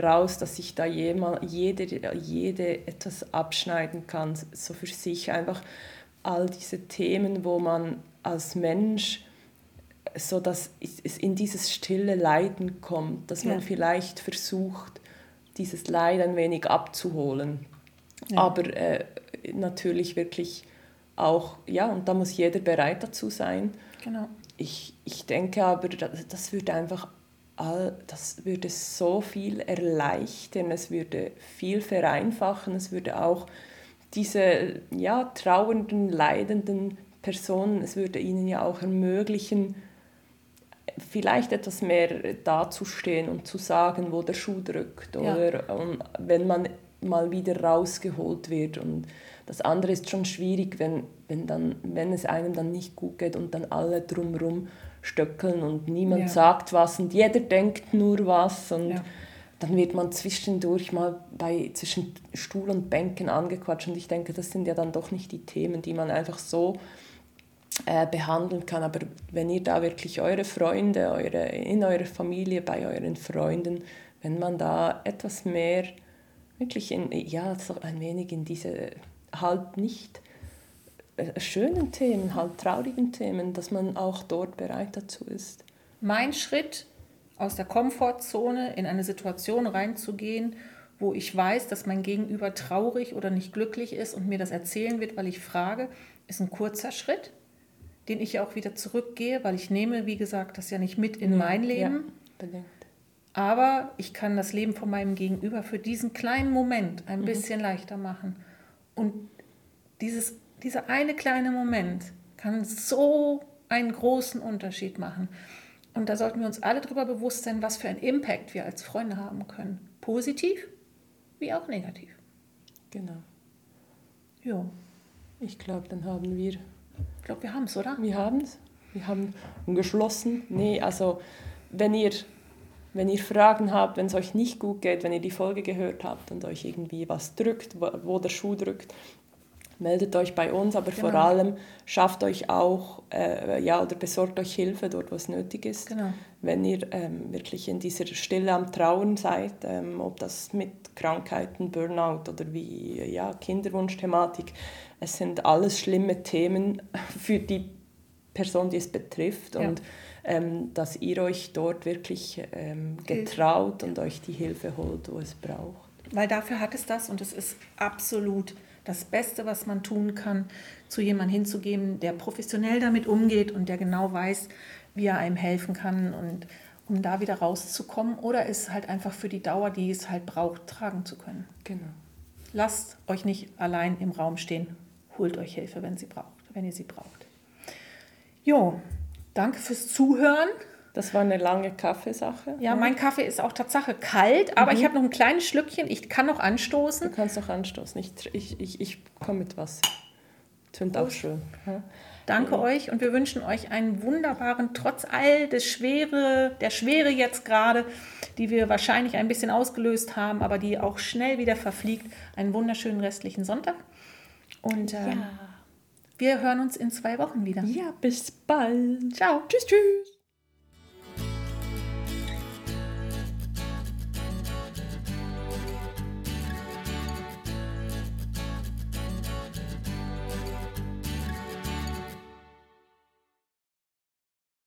raus, dass sich da jemand, jede, jede etwas abschneiden kann, so für sich einfach all diese Themen, wo man als Mensch so dass es in dieses stille Leiden kommt, dass man ja. vielleicht versucht, dieses Leid ein wenig abzuholen. Ja. Aber äh, natürlich wirklich auch, ja, und da muss jeder bereit dazu sein. Genau. Ich, ich denke aber, das würde einfach all, das würde so viel erleichtern, es würde viel vereinfachen, es würde auch diese ja, trauernden, leidenden Personen, es würde ihnen ja auch ermöglichen, vielleicht etwas mehr dazustehen und zu sagen, wo der Schuh drückt oder ja. und wenn man mal wieder rausgeholt wird und das andere ist schon schwierig, wenn, wenn, dann, wenn es einem dann nicht gut geht und dann alle drumherum stöckeln und niemand ja. sagt was und jeder denkt nur was und ja. dann wird man zwischendurch mal bei, zwischen Stuhl und Bänken angequatscht und ich denke, das sind ja dann doch nicht die Themen, die man einfach so äh, behandeln kann. Aber wenn ihr da wirklich eure Freunde, eure, in eurer Familie, bei euren Freunden, wenn man da etwas mehr wirklich in, ja, so ein wenig in diese halt nicht äh, schönen Themen, halt traurigen Themen, dass man auch dort bereit dazu ist.
Mein Schritt aus der Komfortzone in eine Situation reinzugehen, wo ich weiß, dass mein Gegenüber traurig oder nicht glücklich ist und mir das erzählen wird, weil ich frage, ist ein kurzer Schritt den ich ja auch wieder zurückgehe, weil ich nehme, wie gesagt, das ja nicht mit in ja, mein Leben. Ja, Aber ich kann das Leben von meinem Gegenüber für diesen kleinen Moment ein mhm. bisschen leichter machen. Und dieses, dieser eine kleine Moment kann so einen großen Unterschied machen. Und da sollten wir uns alle darüber bewusst sein, was für einen Impact wir als Freunde haben können. Positiv wie auch negativ.
Genau. Ja. Ich glaube, dann haben wir
ich glaube, wir haben es, oder?
Wir haben es. Wir haben geschlossen. Nee, also wenn ihr Wenn ihr Fragen habt, wenn es euch nicht gut geht, wenn ihr die Folge gehört habt und euch irgendwie was drückt, wo, wo der Schuh drückt, meldet euch bei uns, aber genau. vor allem schafft euch auch, äh, ja, oder besorgt euch Hilfe dort, wo es nötig ist. Genau. Wenn ihr ähm, wirklich in dieser Stille am Trauen seid, ähm, ob das mit Krankheiten, Burnout oder wie, ja, Kinderwunschthematik, es sind alles schlimme Themen für die Person, die es betrifft. Ja. Und ähm, dass ihr euch dort wirklich ähm, getraut und euch die Hilfe holt, wo es braucht.
Weil dafür hat es das und es ist absolut das Beste, was man tun kann, zu jemandem hinzugeben, der professionell damit umgeht und der genau weiß, wie er einem helfen kann und um da wieder rauszukommen oder es halt einfach für die Dauer, die es halt braucht, tragen zu können.
Genau.
Lasst euch nicht allein im Raum stehen. Holt euch Hilfe, wenn sie braucht, wenn ihr sie braucht. Jo, danke fürs Zuhören.
Das war eine lange Kaffeesache.
Ja, mein Kaffee ist auch Tatsache kalt, aber mhm. ich habe noch ein kleines Schlückchen. Ich kann noch anstoßen.
Du kannst noch anstoßen. Ich, ich, ich, ich komme mit Wasser. Tönt auch schön. Ja.
Danke mhm. euch und wir wünschen euch einen wunderbaren, trotz all des Schwere, der Schwere jetzt gerade, die wir wahrscheinlich ein bisschen ausgelöst haben, aber die auch schnell wieder verfliegt, einen wunderschönen restlichen Sonntag. Und äh, ja. wir hören uns in zwei Wochen wieder.
Ja, bis bald.
Ciao.
Tschüss, tschüss.